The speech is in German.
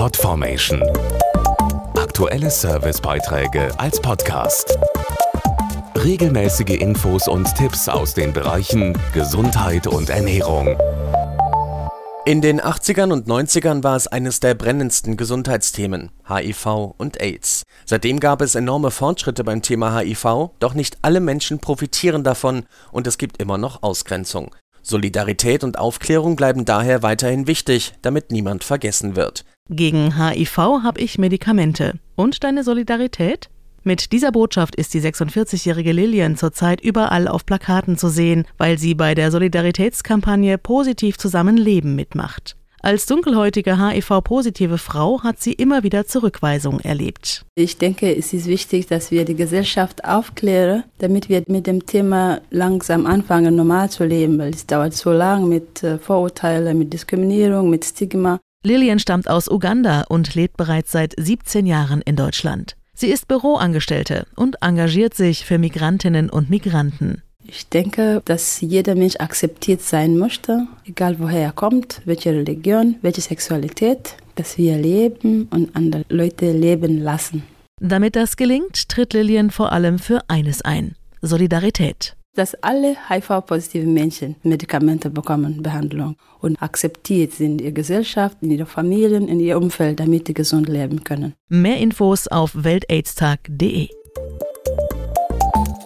Podformation. Aktuelle Servicebeiträge als Podcast. Regelmäßige Infos und Tipps aus den Bereichen Gesundheit und Ernährung. In den 80ern und 90ern war es eines der brennendsten Gesundheitsthemen, HIV und AIDS. Seitdem gab es enorme Fortschritte beim Thema HIV, doch nicht alle Menschen profitieren davon und es gibt immer noch Ausgrenzung. Solidarität und Aufklärung bleiben daher weiterhin wichtig, damit niemand vergessen wird. Gegen HIV habe ich Medikamente. Und deine Solidarität? Mit dieser Botschaft ist die 46-jährige Lilian zurzeit überall auf Plakaten zu sehen, weil sie bei der Solidaritätskampagne Positiv Zusammenleben mitmacht. Als dunkelhäutige HIV-positive Frau hat sie immer wieder Zurückweisung erlebt. Ich denke, es ist wichtig, dass wir die Gesellschaft aufklären, damit wir mit dem Thema langsam anfangen, normal zu leben, weil es dauert so lange mit äh, Vorurteilen, mit Diskriminierung, mit Stigma. Lilian stammt aus Uganda und lebt bereits seit 17 Jahren in Deutschland. Sie ist Büroangestellte und engagiert sich für Migrantinnen und Migranten. Ich denke, dass jeder Mensch akzeptiert sein möchte, egal woher er kommt, welche Religion, welche Sexualität, dass wir leben und andere Leute leben lassen. Damit das gelingt, tritt Lillian vor allem für eines ein: Solidarität. Dass alle HIV-positive Menschen Medikamente bekommen, Behandlung und akzeptiert sind in ihrer Gesellschaft, in ihrer Familien, in ihr Umfeld, damit sie gesund leben können. Mehr Infos auf weltaidstag.de.